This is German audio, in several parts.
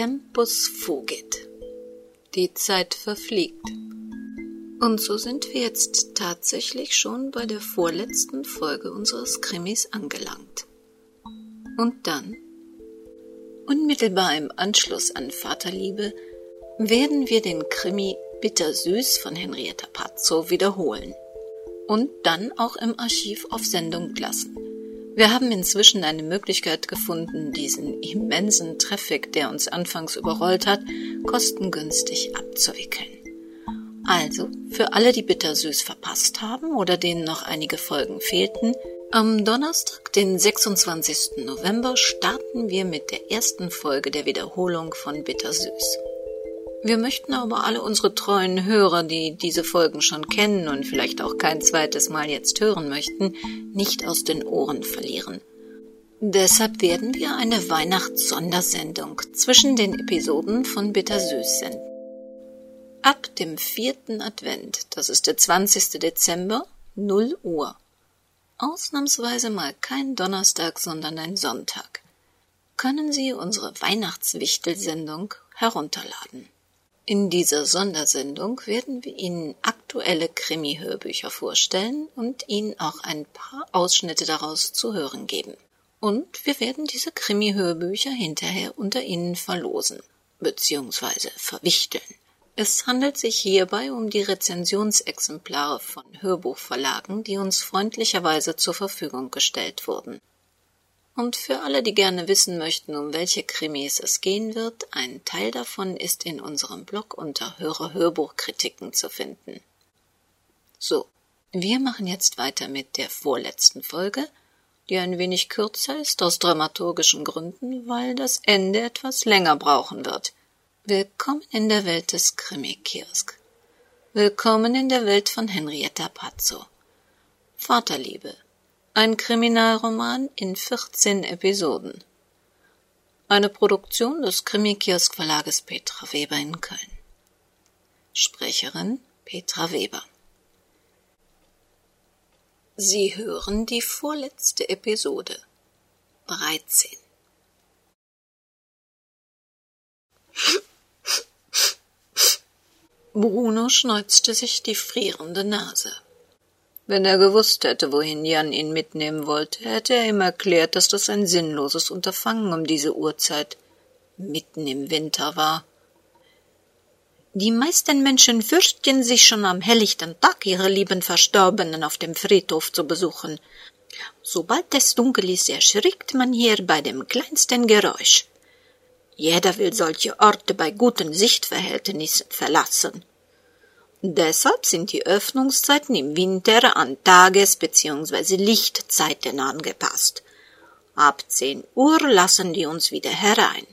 Tempus fugit. Die Zeit verfliegt. Und so sind wir jetzt tatsächlich schon bei der vorletzten Folge unseres Krimis angelangt. Und dann, unmittelbar im Anschluss an Vaterliebe, werden wir den Krimi Bittersüß von Henrietta Pazzo wiederholen und dann auch im Archiv auf Sendung lassen. Wir haben inzwischen eine Möglichkeit gefunden, diesen immensen Traffic, der uns anfangs überrollt hat, kostengünstig abzuwickeln. Also, für alle, die Bittersüß verpasst haben oder denen noch einige Folgen fehlten, am Donnerstag, den 26. November, starten wir mit der ersten Folge der Wiederholung von Bittersüß. Wir möchten aber alle unsere treuen Hörer, die diese Folgen schon kennen und vielleicht auch kein zweites Mal jetzt hören möchten, nicht aus den Ohren verlieren. Deshalb werden wir eine Weihnachtssondersendung zwischen den Episoden von Bittersüß senden. Ab dem vierten Advent, das ist der 20. Dezember, 0 Uhr. Ausnahmsweise mal kein Donnerstag, sondern ein Sonntag. Können Sie unsere Weihnachtswichtelsendung herunterladen. In dieser Sondersendung werden wir Ihnen aktuelle Krimi-Hörbücher vorstellen und Ihnen auch ein paar Ausschnitte daraus zu hören geben. Und wir werden diese Krimi-Hörbücher hinterher unter Ihnen verlosen bzw. verwichteln. Es handelt sich hierbei um die Rezensionsexemplare von Hörbuchverlagen, die uns freundlicherweise zur Verfügung gestellt wurden. Und für alle, die gerne wissen möchten, um welche Krimis es gehen wird, ein Teil davon ist in unserem Blog unter Hörer-Hörbuchkritiken zu finden. So, wir machen jetzt weiter mit der vorletzten Folge, die ein wenig kürzer ist aus dramaturgischen Gründen, weil das Ende etwas länger brauchen wird. Willkommen in der Welt des Krimi-Kiosk. Willkommen in der Welt von Henrietta Pazzo. Vaterliebe, ein Kriminalroman in 14 Episoden. Eine Produktion des Krimi-Kiosk Verlages Petra Weber in Köln. Sprecherin Petra Weber. Sie hören die vorletzte Episode 13. Bruno schneuzte sich die frierende Nase. Wenn er gewusst hätte, wohin Jan ihn mitnehmen wollte, hätte er ihm erklärt, dass das ein sinnloses Unterfangen um diese Uhrzeit mitten im Winter war. Die meisten Menschen fürchten sich schon am helllichten Tag ihre lieben Verstorbenen auf dem Friedhof zu besuchen. Sobald es dunkel ist, erschrickt man hier bei dem kleinsten Geräusch. Jeder will solche Orte bei guten Sichtverhältnissen verlassen. Deshalb sind die Öffnungszeiten im Winter an Tages- bzw. Lichtzeiten angepasst. Ab zehn Uhr lassen die uns wieder herein.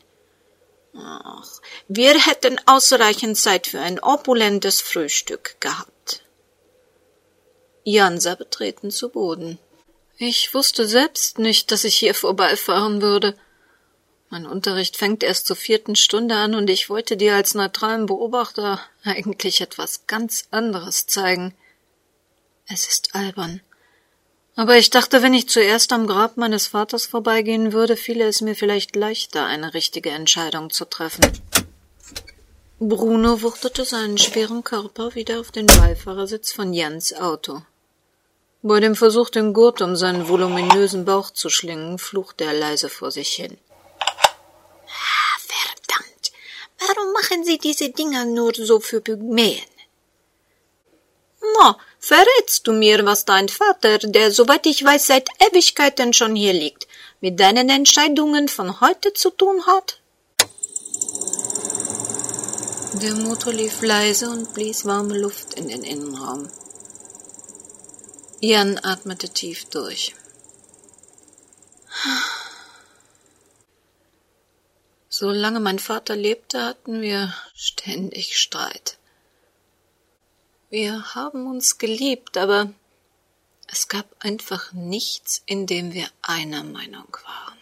Ach, wir hätten ausreichend Zeit für ein opulentes Frühstück gehabt. Jan sah betreten zu Boden. Ich wusste selbst nicht, dass ich hier vorbeifahren würde. Mein Unterricht fängt erst zur vierten Stunde an und ich wollte dir als neutralen Beobachter eigentlich etwas ganz anderes zeigen. Es ist albern. Aber ich dachte, wenn ich zuerst am Grab meines Vaters vorbeigehen würde, fiele es mir vielleicht leichter, eine richtige Entscheidung zu treffen. Bruno wuchtete seinen schweren Körper wieder auf den Beifahrersitz von Jans Auto. Bei dem Versuch, den Gurt um seinen voluminösen Bauch zu schlingen, fluchte er leise vor sich hin. Warum machen Sie diese Dinger nur so für Pygmäen? Na, verrätst du mir, was dein Vater, der, soweit ich weiß, seit Ewigkeiten schon hier liegt, mit deinen Entscheidungen von heute zu tun hat? Der Motor lief leise und blies warme Luft in den Innenraum. Jan atmete tief durch. Solange mein Vater lebte, hatten wir ständig Streit. Wir haben uns geliebt, aber es gab einfach nichts, in dem wir einer Meinung waren.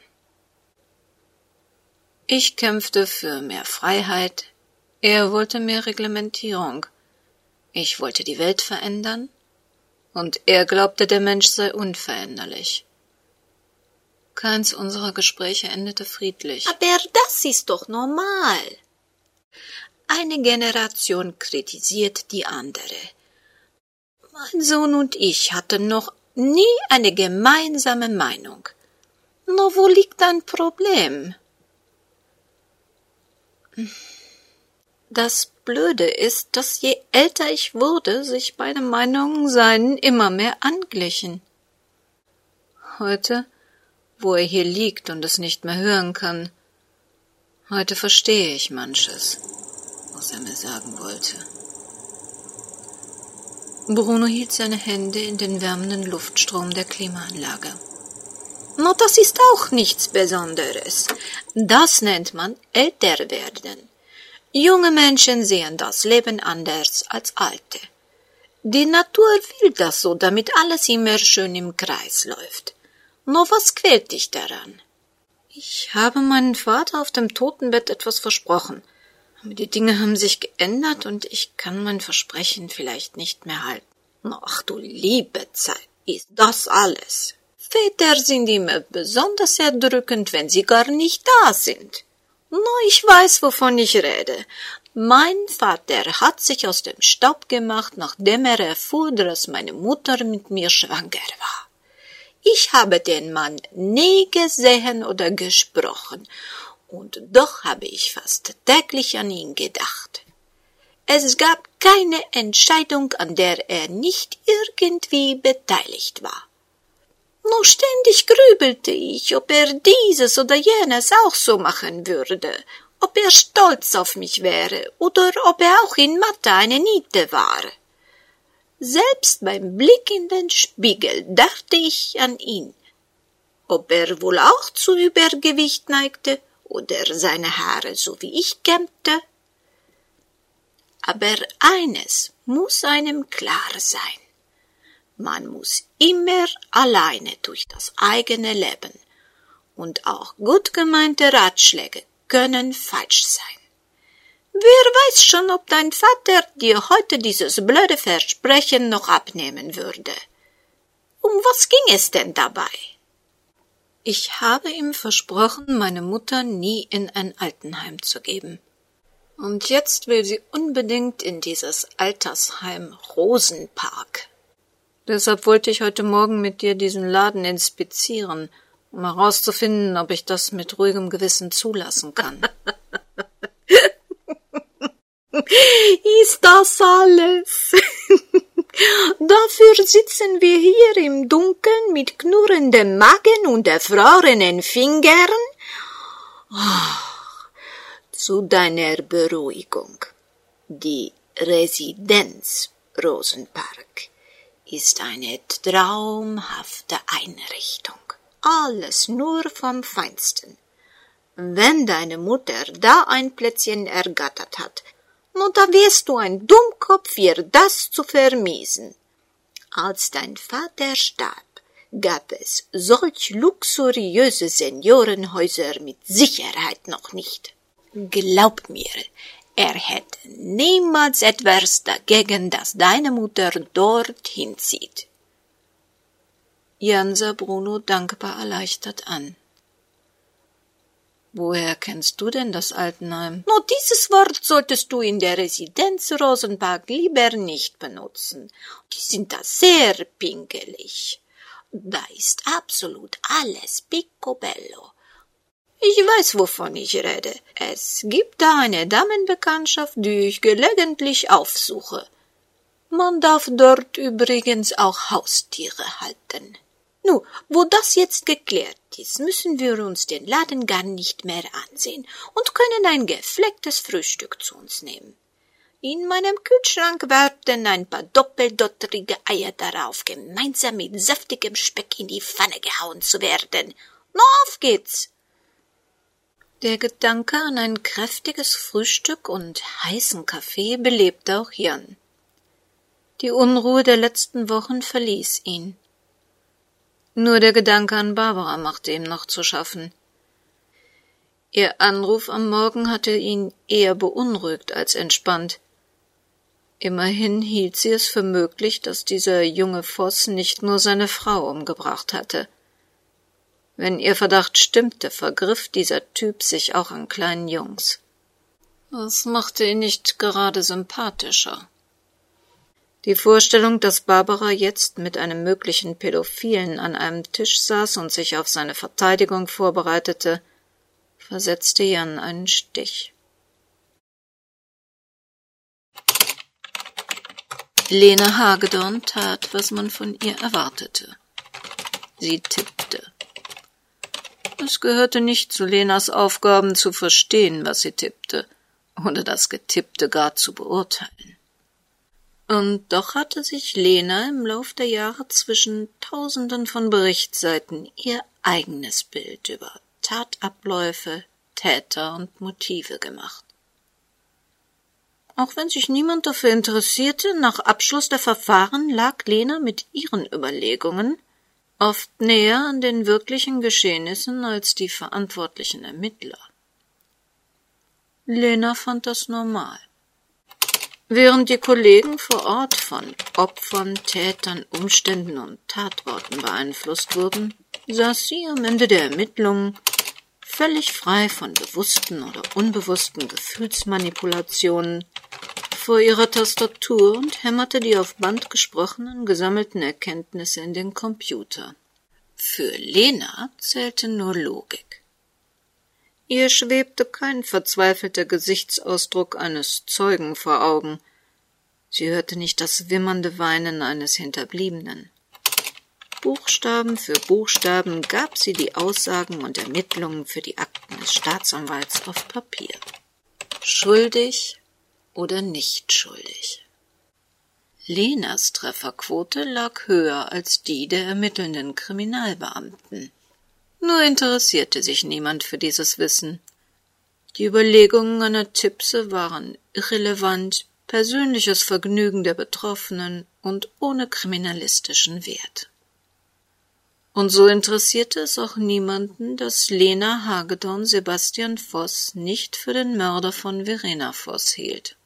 Ich kämpfte für mehr Freiheit, er wollte mehr Reglementierung, ich wollte die Welt verändern, und er glaubte, der Mensch sei unveränderlich. Keins unserer Gespräche endete friedlich. Aber das ist doch normal. Eine Generation kritisiert die andere. Mein Sohn und ich hatten noch nie eine gemeinsame Meinung. Nur wo liegt dein Problem? Das Blöde ist, dass je älter ich wurde, sich meine Meinungen seinen immer mehr anglichen. Heute, wo er hier liegt und es nicht mehr hören kann, heute verstehe ich manches, was er mir sagen wollte. Bruno hielt seine Hände in den wärmenden Luftstrom der Klimaanlage. No, das ist auch nichts Besonderes. Das nennt man älter werden. Junge Menschen sehen das Leben anders als alte. Die Natur will das so, damit alles immer schön im Kreis läuft. No, was quält dich daran? Ich habe meinem Vater auf dem Totenbett etwas versprochen. Aber die Dinge haben sich geändert und ich kann mein Versprechen vielleicht nicht mehr halten. Ach du liebe Zeit, ist das alles? Väter sind immer besonders erdrückend, wenn sie gar nicht da sind. No, ich weiß, wovon ich rede. Mein Vater hat sich aus dem Staub gemacht, nachdem er erfuhr, dass meine Mutter mit mir schwanger war. Ich habe den Mann nie gesehen oder gesprochen, und doch habe ich fast täglich an ihn gedacht. Es gab keine Entscheidung, an der er nicht irgendwie beteiligt war. Nur ständig grübelte ich, ob er dieses oder jenes auch so machen würde, ob er stolz auf mich wäre oder ob er auch in Mathe eine Niete war. Selbst beim Blick in den Spiegel dachte ich an ihn, ob er wohl auch zu Übergewicht neigte oder seine Haare so wie ich kämmte. Aber eines muss einem klar sein. Man muss immer alleine durch das eigene Leben. Und auch gut gemeinte Ratschläge können falsch sein. Wer weiß schon, ob dein Vater dir heute dieses blöde Versprechen noch abnehmen würde. Um was ging es denn dabei? Ich habe ihm versprochen, meine Mutter nie in ein Altenheim zu geben. Und jetzt will sie unbedingt in dieses Altersheim Rosenpark. Deshalb wollte ich heute Morgen mit dir diesen Laden inspizieren, um herauszufinden, ob ich das mit ruhigem Gewissen zulassen kann. Ist das alles? Dafür sitzen wir hier im Dunkeln mit knurrendem Magen und erfrorenen Fingern? Oh, zu deiner Beruhigung. Die Residenz Rosenpark ist eine traumhafte Einrichtung. Alles nur vom Feinsten. Wenn deine Mutter da ein Plätzchen ergattert hat, nun da wärst du ein Dummkopf, ihr das zu vermiesen. Als dein Vater starb, gab es solch luxuriöse Seniorenhäuser mit Sicherheit noch nicht. Glaub mir, er hätte niemals etwas dagegen, dass deine Mutter dorthin zieht. Jan sah Bruno dankbar erleichtert an. Woher kennst du denn das Altenheim? No, dieses Wort solltest du in der Residenz Rosenberg lieber nicht benutzen. Die sind da sehr pingelig. Da ist absolut alles picobello. Ich weiß, wovon ich rede. Es gibt da eine Damenbekanntschaft, die ich gelegentlich aufsuche. Man darf dort übrigens auch Haustiere halten. Nu, wo das jetzt geklärt ist, müssen wir uns den Laden gar nicht mehr ansehen und können ein geflecktes Frühstück zu uns nehmen. In meinem Kühlschrank warten ein paar doppeldotterige Eier darauf, gemeinsam mit saftigem Speck in die Pfanne gehauen zu werden. Na, auf geht's! Der Gedanke an ein kräftiges Frühstück und heißen Kaffee belebte auch Jan. Die Unruhe der letzten Wochen verließ ihn. Nur der Gedanke an Barbara machte ihm noch zu schaffen. Ihr Anruf am Morgen hatte ihn eher beunruhigt als entspannt. Immerhin hielt sie es für möglich, dass dieser junge Voss nicht nur seine Frau umgebracht hatte. Wenn ihr Verdacht stimmte, vergriff dieser Typ sich auch an kleinen Jungs. Das machte ihn nicht gerade sympathischer. Die Vorstellung, dass Barbara jetzt mit einem möglichen Pädophilen an einem Tisch saß und sich auf seine Verteidigung vorbereitete, versetzte Jan einen Stich. Lena Hagedorn tat, was man von ihr erwartete. Sie tippte. Es gehörte nicht zu Lenas Aufgaben zu verstehen, was sie tippte, oder das Getippte gar zu beurteilen. Und doch hatte sich Lena im Lauf der Jahre zwischen Tausenden von Berichtsseiten ihr eigenes Bild über Tatabläufe, Täter und Motive gemacht. Auch wenn sich niemand dafür interessierte, nach Abschluss der Verfahren lag Lena mit ihren Überlegungen oft näher an den wirklichen Geschehnissen als die verantwortlichen Ermittler. Lena fand das normal. Während die Kollegen vor Ort von Opfern, Tätern, Umständen und Tatorten beeinflusst wurden, saß sie am Ende der Ermittlungen völlig frei von bewussten oder unbewussten Gefühlsmanipulationen vor ihrer Tastatur und hämmerte die auf Band gesprochenen gesammelten Erkenntnisse in den Computer. Für Lena zählte nur Logik. Ihr schwebte kein verzweifelter Gesichtsausdruck eines Zeugen vor Augen. Sie hörte nicht das wimmernde Weinen eines Hinterbliebenen. Buchstaben für Buchstaben gab sie die Aussagen und Ermittlungen für die Akten des Staatsanwalts auf Papier. Schuldig oder nicht schuldig. Lenas Trefferquote lag höher als die der ermittelnden Kriminalbeamten. Nur interessierte sich niemand für dieses Wissen. Die Überlegungen einer Tipse waren irrelevant, persönliches Vergnügen der Betroffenen und ohne kriminalistischen Wert. Und so interessierte es auch niemanden, dass Lena Hagedorn Sebastian Voss nicht für den Mörder von Verena Voss hielt.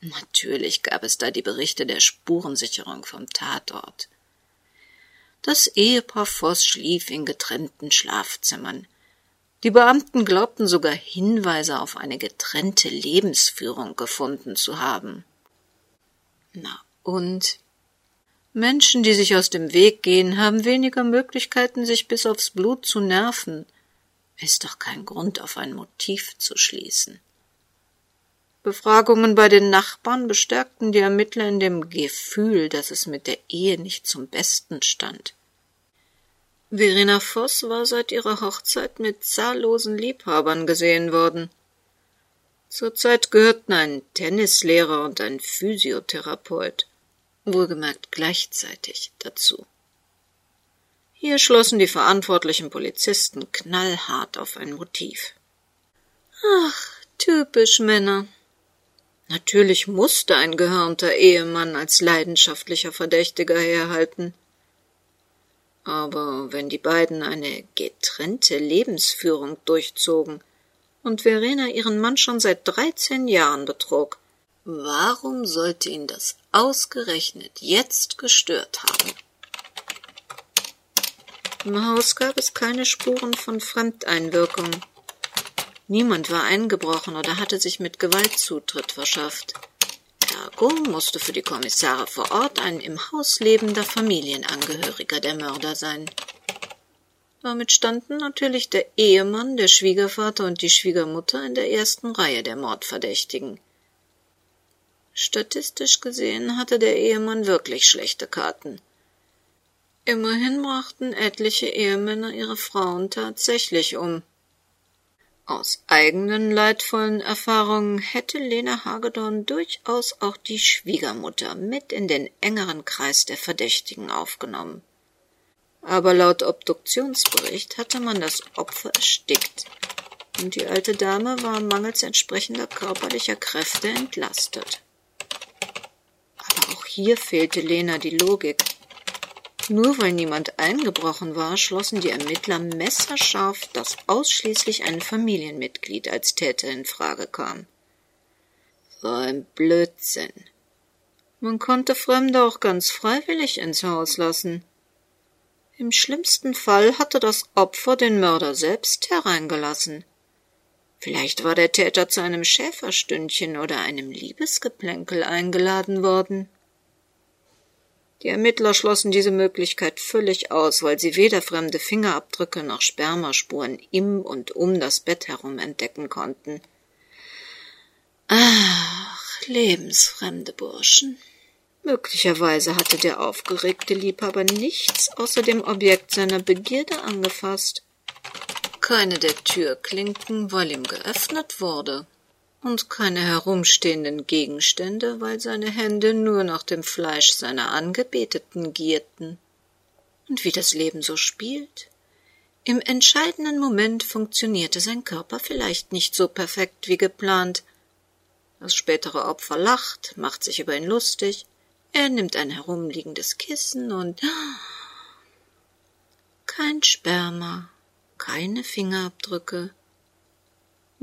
Natürlich gab es da die Berichte der Spurensicherung vom Tatort. Das Ehepaar Voss schlief in getrennten Schlafzimmern. Die Beamten glaubten sogar Hinweise auf eine getrennte Lebensführung gefunden zu haben. Na und Menschen, die sich aus dem Weg gehen, haben weniger Möglichkeiten, sich bis aufs Blut zu nerven. Ist doch kein Grund, auf ein Motiv zu schließen. Befragungen bei den Nachbarn bestärkten die Ermittler in dem Gefühl, dass es mit der Ehe nicht zum Besten stand. Verena Voss war seit ihrer Hochzeit mit zahllosen Liebhabern gesehen worden. Zurzeit gehörten ein Tennislehrer und ein Physiotherapeut wohlgemerkt gleichzeitig dazu. Hier schlossen die verantwortlichen Polizisten knallhart auf ein Motiv. Ach, typisch Männer. Natürlich musste ein gehörnter Ehemann als leidenschaftlicher Verdächtiger herhalten. Aber wenn die beiden eine getrennte Lebensführung durchzogen und Verena ihren Mann schon seit dreizehn Jahren betrog, Warum sollte ihn das ausgerechnet jetzt gestört haben? Im Haus gab es keine Spuren von Fremdeinwirkung. Niemand war eingebrochen oder hatte sich mit Gewalt Zutritt verschafft. Ergo musste für die Kommissare vor Ort ein im Haus lebender Familienangehöriger der Mörder sein. Damit standen natürlich der Ehemann, der Schwiegervater und die Schwiegermutter in der ersten Reihe der Mordverdächtigen. Statistisch gesehen hatte der Ehemann wirklich schlechte Karten. Immerhin brachten etliche Ehemänner ihre Frauen tatsächlich um. Aus eigenen leidvollen Erfahrungen hätte Lena Hagedorn durchaus auch die Schwiegermutter mit in den engeren Kreis der Verdächtigen aufgenommen. Aber laut Obduktionsbericht hatte man das Opfer erstickt, und die alte Dame war mangels entsprechender körperlicher Kräfte entlastet. Auch hier fehlte Lena die Logik. Nur weil niemand eingebrochen war, schlossen die Ermittler messerscharf, dass ausschließlich ein Familienmitglied als Täter in Frage kam. So ein Blödsinn. Man konnte Fremde auch ganz freiwillig ins Haus lassen. Im schlimmsten Fall hatte das Opfer den Mörder selbst hereingelassen. Vielleicht war der Täter zu einem Schäferstündchen oder einem Liebesgeplänkel eingeladen worden. Die Ermittler schlossen diese Möglichkeit völlig aus, weil sie weder fremde Fingerabdrücke noch Spermaspuren im und um das Bett herum entdecken konnten. Ach, lebensfremde Burschen. Möglicherweise hatte der aufgeregte Liebhaber nichts außer dem Objekt seiner Begierde angefasst. Keine der Türklinken, weil ihm geöffnet wurde und keine herumstehenden Gegenstände, weil seine Hände nur nach dem Fleisch seiner Angebeteten gierten. Und wie das Leben so spielt. Im entscheidenden Moment funktionierte sein Körper vielleicht nicht so perfekt wie geplant. Das spätere Opfer lacht, macht sich über ihn lustig, er nimmt ein herumliegendes Kissen und kein Sperma, keine Fingerabdrücke,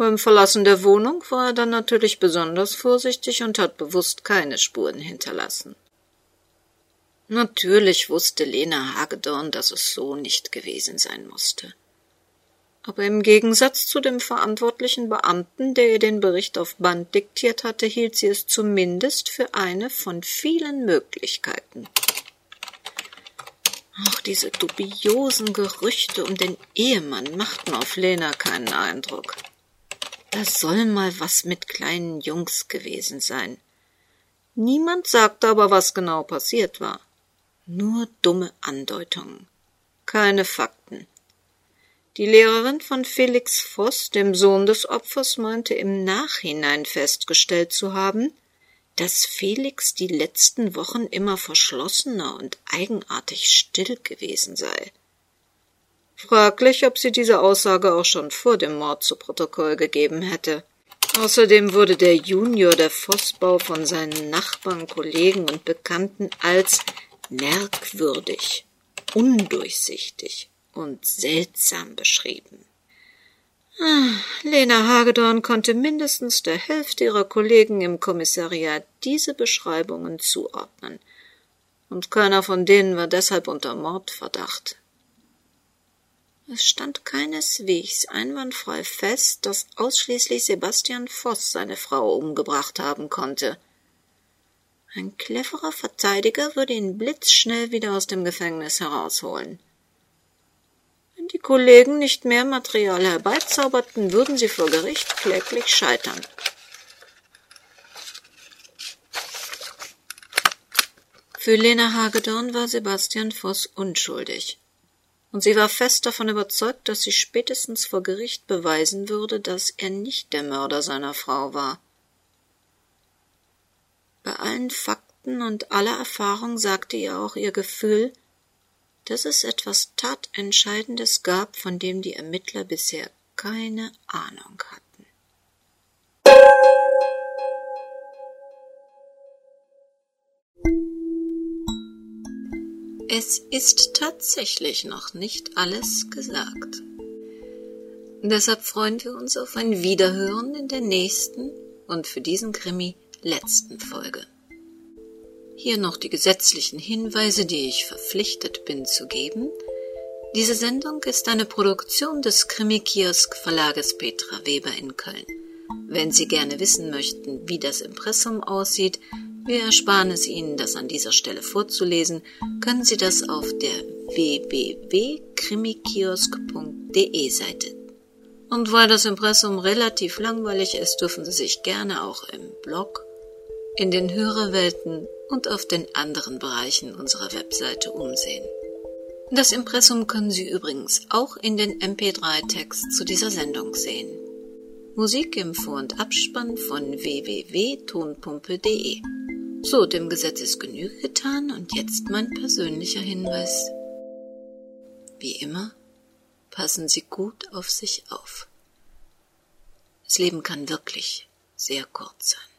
beim Verlassen der Wohnung war er dann natürlich besonders vorsichtig und hat bewusst keine Spuren hinterlassen. Natürlich wusste Lena Hagedorn, dass es so nicht gewesen sein musste. Aber im Gegensatz zu dem verantwortlichen Beamten, der ihr den Bericht auf Band diktiert hatte, hielt sie es zumindest für eine von vielen Möglichkeiten. Auch diese dubiosen Gerüchte um den Ehemann machten auf Lena keinen Eindruck. Das soll mal was mit kleinen Jungs gewesen sein. Niemand sagte aber, was genau passiert war. Nur dumme Andeutungen. Keine Fakten. Die Lehrerin von Felix Voss, dem Sohn des Opfers, meinte im Nachhinein festgestellt zu haben, dass Felix die letzten Wochen immer verschlossener und eigenartig still gewesen sei. Fraglich, ob sie diese Aussage auch schon vor dem Mord zu Protokoll gegeben hätte. Außerdem wurde der Junior der Vossbau von seinen Nachbarn, Kollegen und Bekannten als merkwürdig, undurchsichtig und seltsam beschrieben. Ah, Lena Hagedorn konnte mindestens der Hälfte ihrer Kollegen im Kommissariat diese Beschreibungen zuordnen, und keiner von denen war deshalb unter Mordverdacht. Es stand keineswegs einwandfrei fest, dass ausschließlich Sebastian Voss seine Frau umgebracht haben konnte. Ein cleverer Verteidiger würde ihn blitzschnell wieder aus dem Gefängnis herausholen. Wenn die Kollegen nicht mehr Material herbeizauberten, würden sie vor Gericht kläglich scheitern. Für Lena Hagedorn war Sebastian Voss unschuldig und sie war fest davon überzeugt, dass sie spätestens vor Gericht beweisen würde, dass er nicht der Mörder seiner Frau war. Bei allen Fakten und aller Erfahrung sagte ihr auch ihr Gefühl, dass es etwas Tatentscheidendes gab, von dem die Ermittler bisher keine Ahnung hatten. Es ist tatsächlich noch nicht alles gesagt. Deshalb freuen wir uns auf ein Wiederhören in der nächsten und für diesen Krimi letzten Folge. Hier noch die gesetzlichen Hinweise, die ich verpflichtet bin zu geben. Diese Sendung ist eine Produktion des Krimi-Kiosk Verlages Petra Weber in Köln. Wenn Sie gerne wissen möchten, wie das Impressum aussieht, wir ersparen es Ihnen, das an dieser Stelle vorzulesen, können Sie das auf der www.krimikiosk.de Seite. Und weil das Impressum relativ langweilig ist, dürfen Sie sich gerne auch im Blog, in den Hörerwelten und auf den anderen Bereichen unserer Webseite umsehen. Das Impressum können Sie übrigens auch in den MP3-Text zu dieser Sendung sehen. Musik im Vor- und Abspann von www.tonpumpe.de so, dem Gesetz ist Genüge getan und jetzt mein persönlicher Hinweis. Wie immer, passen Sie gut auf sich auf. Das Leben kann wirklich sehr kurz sein.